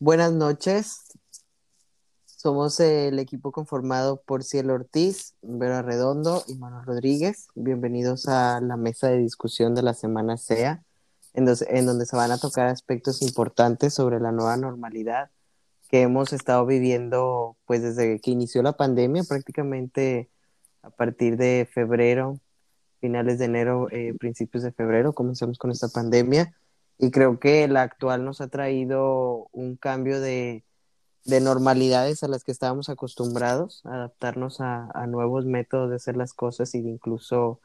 Buenas noches. Somos el equipo conformado por Cielo Ortiz, Vera Redondo y Manuel Rodríguez. Bienvenidos a la mesa de discusión de la semana SEA, en, donde se van a tocar aspectos importantes sobre la nueva normalidad que hemos estado viviendo pues desde que inició la pandemia, prácticamente a partir de febrero, finales de enero, eh, principios de febrero, comenzamos con esta pandemia y creo que la actual nos ha traído un cambio de, de normalidades a las que estábamos acostumbrados, adaptarnos a, a, nuevos métodos de hacer las cosas y de incluso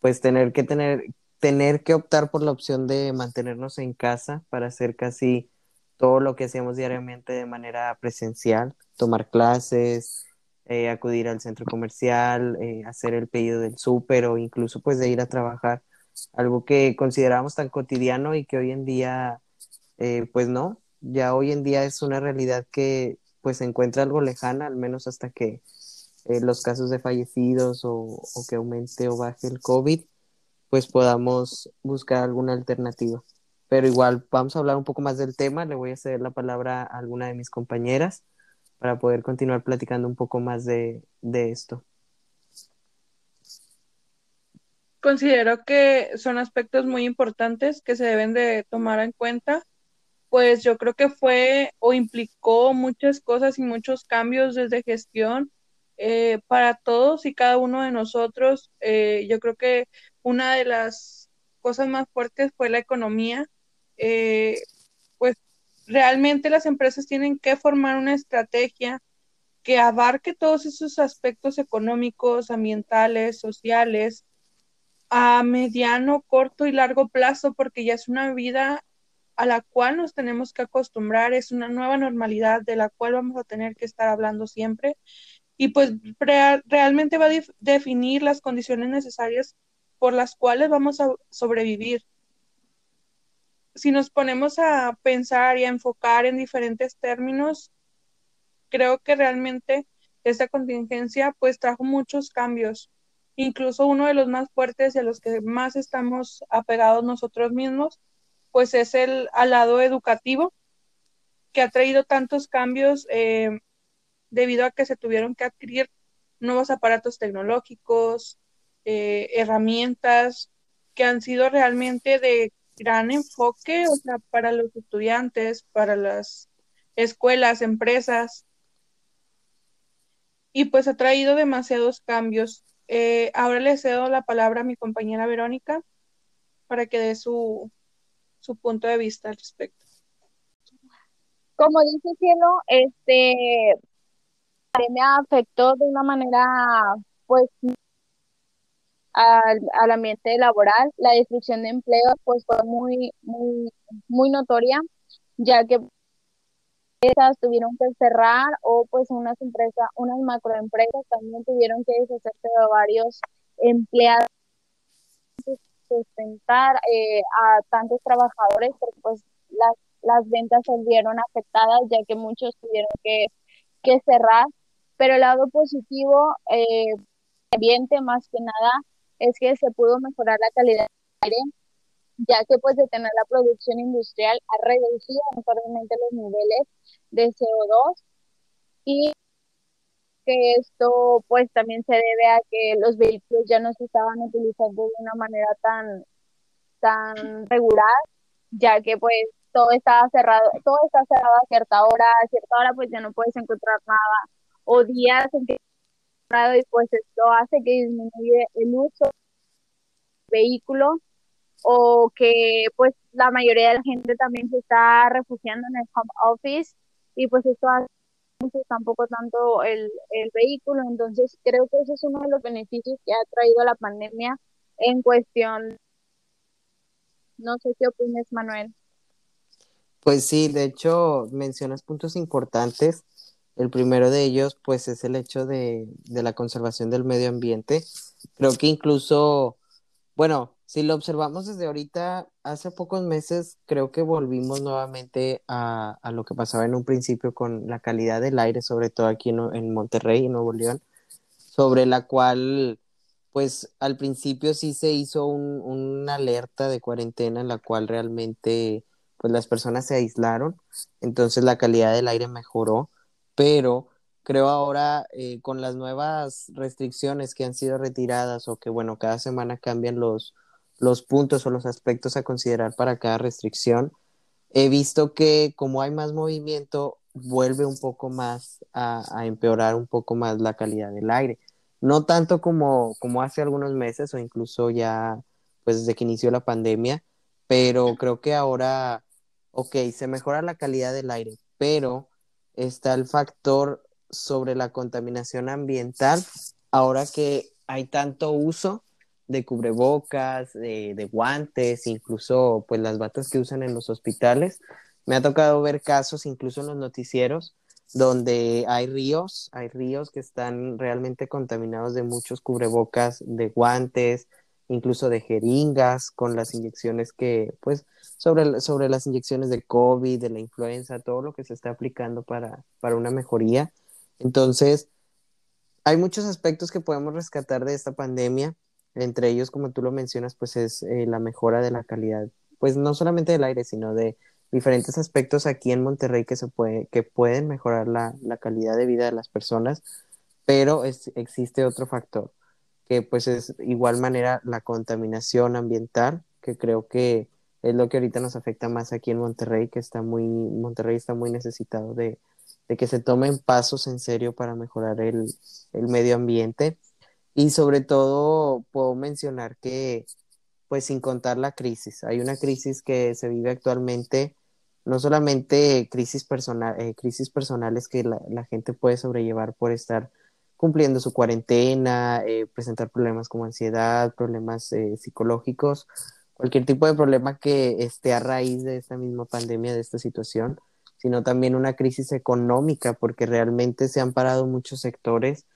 pues tener que tener, tener que optar por la opción de mantenernos en casa para hacer casi todo lo que hacíamos diariamente de manera presencial, tomar clases, eh, acudir al centro comercial, eh, hacer el pedido del súper o incluso pues de ir a trabajar, algo que considerábamos tan cotidiano y que hoy en día eh, pues no, ya hoy en día es una realidad que pues se encuentra algo lejana, al menos hasta que los casos de fallecidos o, o que aumente o baje el COVID, pues podamos buscar alguna alternativa pero igual vamos a hablar un poco más del tema. Le voy a ceder la palabra a alguna de mis compañeras para poder continuar platicando un poco más de, de esto. Considero que son aspectos muy importantes que se deben de tomar en cuenta, pues yo creo que fue o implicó muchas cosas y muchos cambios desde gestión eh, para todos y cada uno de nosotros. Eh, yo creo que una de las cosas más fuertes fue la economía, eh, pues realmente las empresas tienen que formar una estrategia que abarque todos esos aspectos económicos, ambientales, sociales, a mediano, corto y largo plazo, porque ya es una vida a la cual nos tenemos que acostumbrar, es una nueva normalidad de la cual vamos a tener que estar hablando siempre y pues realmente va a definir las condiciones necesarias por las cuales vamos a sobrevivir si nos ponemos a pensar y a enfocar en diferentes términos, creo que realmente esta contingencia pues trajo muchos cambios. Incluso uno de los más fuertes y a los que más estamos apegados nosotros mismos, pues es el al lado educativo, que ha traído tantos cambios eh, debido a que se tuvieron que adquirir nuevos aparatos tecnológicos, eh, herramientas que han sido realmente de gran enfoque, para los estudiantes, para las escuelas, empresas, y pues ha traído demasiados cambios. Eh, ahora le cedo la palabra a mi compañera Verónica para que dé su, su punto de vista al respecto. Como dice Cielo, este me afectó de una manera pues al, al, ambiente laboral, la destrucción de empleo pues fue muy, muy, muy notoria, ya que empresas tuvieron que cerrar o pues unas empresas, unas macroempresas también tuvieron que deshacerse de varios empleados. Sustentar eh, a tantos trabajadores porque pues las, las ventas se vieron afectadas ya que muchos tuvieron que, que cerrar. Pero el lado positivo eh, ambiente más que nada es que se pudo mejorar la calidad del aire, ya que pues de tener la producción industrial ha reducido notoriamente los niveles de CO2 y que esto pues también se debe a que los vehículos ya no se estaban utilizando de una manera tan, tan regular, ya que pues todo estaba cerrado, todo está cerrado a cierta hora, a cierta hora pues ya no puedes encontrar nada, o días en que y pues esto hace que disminuye el uso del vehículo o que pues la mayoría de la gente también se está refugiando en el home office y pues esto hace tampoco tanto el, el vehículo, entonces creo que ese es uno de los beneficios que ha traído la pandemia en cuestión. No sé qué opinas, Manuel. Pues sí, de hecho mencionas puntos importantes el primero de ellos, pues, es el hecho de, la conservación del medio ambiente. Creo que incluso, bueno, si lo observamos desde ahorita, hace pocos meses creo que volvimos nuevamente a, lo que pasaba en un principio con la calidad del aire, sobre todo aquí en, en Monterrey, en Nuevo León, sobre la cual, pues al principio sí se hizo una alerta de cuarentena en la cual realmente pues las personas se aislaron, entonces la calidad del aire mejoró, pero creo ahora eh, con las nuevas restricciones que han sido retiradas o que bueno, cada semana cambian los, los puntos o los aspectos a considerar para cada restricción, he visto que como hay más movimiento, vuelve un poco más a, empeorar un poco más la calidad del aire. No tanto como, como hace algunos meses o incluso ya pues desde que inició la pandemia, pero creo que ahora, ok, se mejora la calidad del aire, pero está el factor sobre la contaminación ambiental, ahora que hay tanto uso de cubrebocas, de, de, guantes, incluso pues las batas que usan en los hospitales. Me ha tocado ver casos, incluso en los noticieros, donde hay ríos, hay ríos que están realmente contaminados de muchos cubrebocas, de guantes, incluso de jeringas con las inyecciones que, pues, sobre, sobre las inyecciones de COVID, de la influenza, todo lo que se está aplicando para, para una mejoría. Entonces, hay muchos aspectos que podemos rescatar de esta pandemia entre ellos, como tú lo mencionas, pues es eh, la mejora de la calidad, pues no solamente del aire, sino de diferentes aspectos aquí en Monterrey que, se puede, que pueden mejorar la, la calidad de vida de las personas, pero es, existe otro factor, que pues es igual manera la contaminación ambiental, que creo que es lo que ahorita nos afecta más aquí en Monterrey, que está muy, Monterrey está muy necesitado de, de que se tomen pasos en serio para mejorar el, el medio ambiente y sobre todo puedo mencionar que, pues sin contar la crisis, hay una crisis que se vive actualmente, no solamente crisis, personal, eh, crisis personales que la, gente puede sobrellevar por estar cumpliendo su cuarentena, eh, presentar problemas como ansiedad, problemas eh, psicológicos, cualquier tipo de problema que esté a raíz de esta misma pandemia, de esta situación, sino también una crisis económica, porque realmente se han parado muchos sectores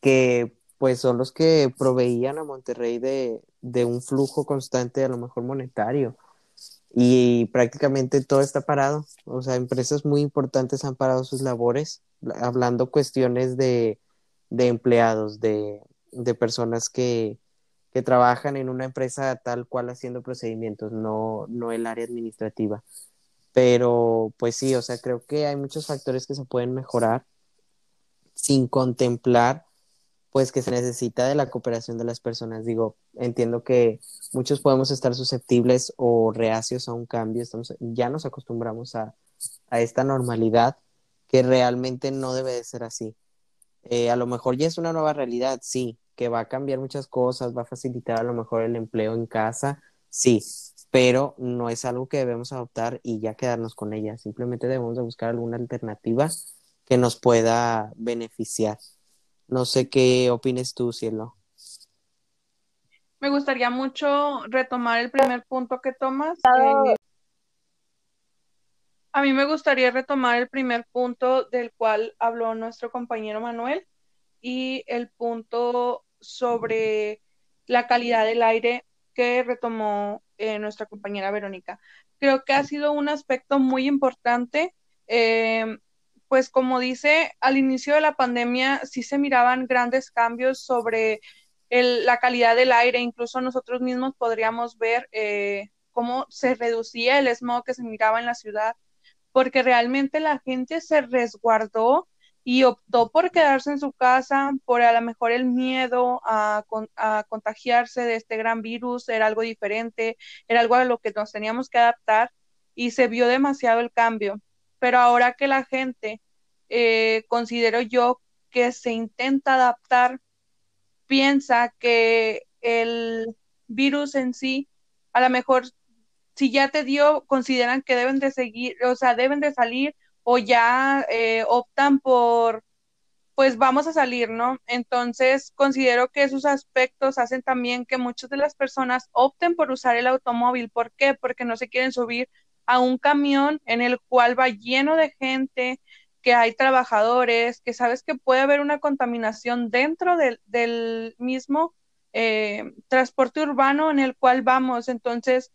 que pues son los que proveían a Monterrey de, de, un flujo constante, a lo mejor monetario. Y prácticamente todo está parado. O sea, empresas muy importantes han parado sus labores, hablando cuestiones de, de empleados, de, de personas que, que, trabajan en una empresa tal cual haciendo procedimientos, no, no el área administrativa. Pero pues sí, o sea, creo que hay muchos factores que se pueden mejorar sin contemplar pues que se necesita de la cooperación de las personas. Digo, entiendo que muchos podemos estar susceptibles o reacios a un cambio, estamos, ya nos acostumbramos a, a esta normalidad que realmente no debe de ser así. Eh, a lo mejor ya es una nueva realidad, sí, que va a cambiar muchas cosas, va a facilitar a lo mejor el empleo en casa, sí, pero no es algo que debemos adoptar y ya quedarnos con ella, simplemente debemos de buscar alguna alternativa que nos pueda beneficiar. No sé qué opines tú, Cielo. Me gustaría mucho retomar el primer punto que tomas. Eh, a mí me gustaría retomar el primer punto del cual habló nuestro compañero Manuel y el punto sobre la calidad del aire que retomó eh, nuestra compañera Verónica. Creo que ha sido un aspecto muy importante. Eh, pues como dice, al inicio de la pandemia sí se miraban grandes cambios sobre la calidad del aire, incluso nosotros mismos podríamos ver eh, cómo se reducía el smog que se miraba en la ciudad, porque realmente la gente se resguardó y optó por quedarse en su casa, por a lo mejor el miedo a, a, contagiarse de este gran virus, era algo diferente, era algo a lo que nos teníamos que adaptar y se vio demasiado el cambio. Pero ahora que la gente, eh, considero yo que se intenta adaptar, piensa que el virus en sí, a lo mejor si ya te dio, consideran que deben de seguir, o sea, deben de salir o ya eh, optan por, pues vamos a salir, ¿no? Entonces, considero que esos aspectos hacen también que muchas de las personas opten por usar el automóvil. ¿Por qué? Porque no se quieren subir a un camión en el cual va lleno de gente, que hay trabajadores, que sabes que puede haber una contaminación dentro del, del mismo eh, transporte urbano en el cual vamos. Entonces,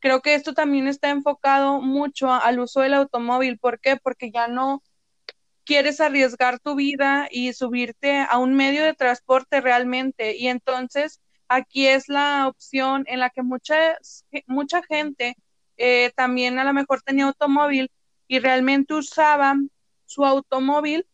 creo que esto también está enfocado mucho al uso del automóvil. ¿Por qué? Porque ya no quieres arriesgar tu vida y subirte a un medio de transporte realmente. Y entonces aquí es la opción en la que mucha, mucha gente eh, también a lo mejor tenía automóvil y realmente usaba su automóvil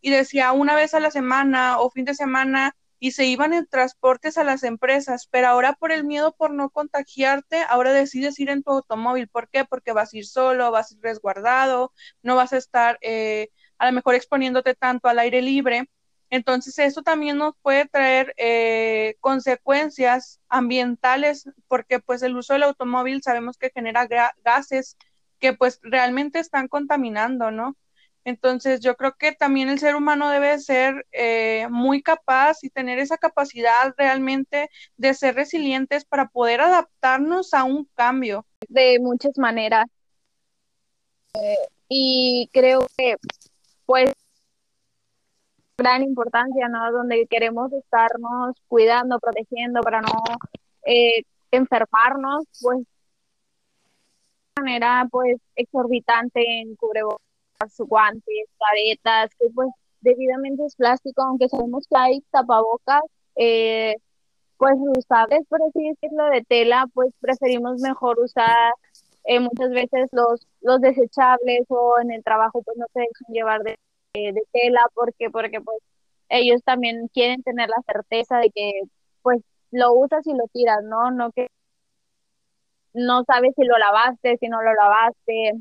y decía una vez a la semana o fin de semana y se iban en transportes a las empresas, pero ahora por el miedo por no contagiarte, ahora decides ir en tu automóvil. ¿Por qué? Porque vas a ir solo, vas a ir resguardado, no vas a estar eh, a lo mejor exponiéndote tanto al aire libre. Entonces, eso también nos puede traer eh, consecuencias ambientales, porque pues el uso del automóvil sabemos que genera gases que pues realmente están contaminando, ¿no? Entonces, yo creo que también el ser humano debe ser eh, muy capaz y tener esa capacidad realmente de ser resilientes para poder adaptarnos a un cambio. De muchas maneras. Eh, y creo que, pues, gran importancia, ¿no? Donde queremos estarnos cuidando, protegiendo para no eh, enfermarnos, pues, de manera, pues, exorbitante en cubrebocas guantes, caretas, que pues debidamente es plástico, aunque sabemos que hay tapabocas, eh, pues usables, por así decirlo, de tela, pues preferimos mejor usar eh, muchas veces los, los desechables o en el trabajo pues no se dejan llevar de, de tela porque, porque pues ellos también quieren tener la certeza de que pues lo usas y lo tiras, ¿no? No que no sabes si lo lavaste, si no lo lavaste,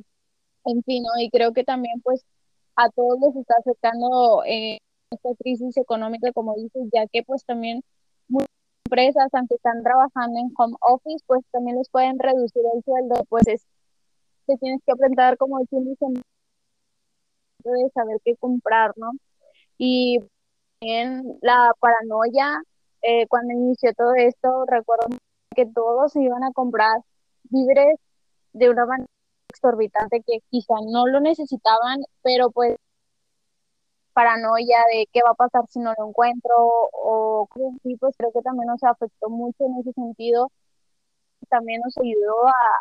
en fin, y creo que también pues a todos les está afectando eh, esta crisis económica, como dices, ya que pues también muchas empresas, aunque están trabajando en home office, pues también les pueden reducir el sueldo, pues es que tienes que aprender como el de saber qué comprar, ¿no? Y también la paranoia, eh, cuando inició todo esto, recuerdo que todos iban a comprar víveres de una manera exorbitante que quizá no lo necesitaban, pero pues paranoia de qué va a pasar si no lo encuentro o cosas así, pues creo que también nos afectó mucho en ese sentido. También nos ayudó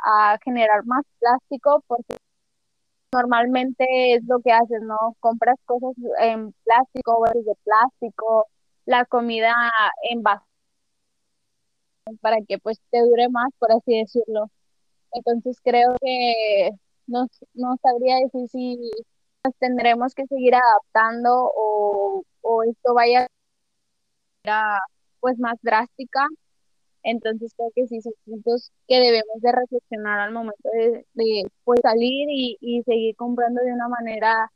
a, generar más plástico porque normalmente es lo que haces, ¿no? Compras cosas en plástico, de plástico, la comida en para que pues te dure más, por así decirlo. Entonces creo que no, no sabría decir si nos tendremos que seguir adaptando o, esto vaya a pues más drástica. Entonces creo que sí son puntos que debemos de reflexionar al momento de, pues salir y, y, seguir comprando de una manera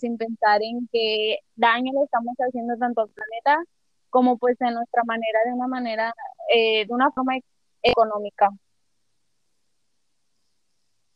sin pensar en qué daño le estamos haciendo tanto al planeta como pues de nuestra manera, de una manera, eh, de una forma económica.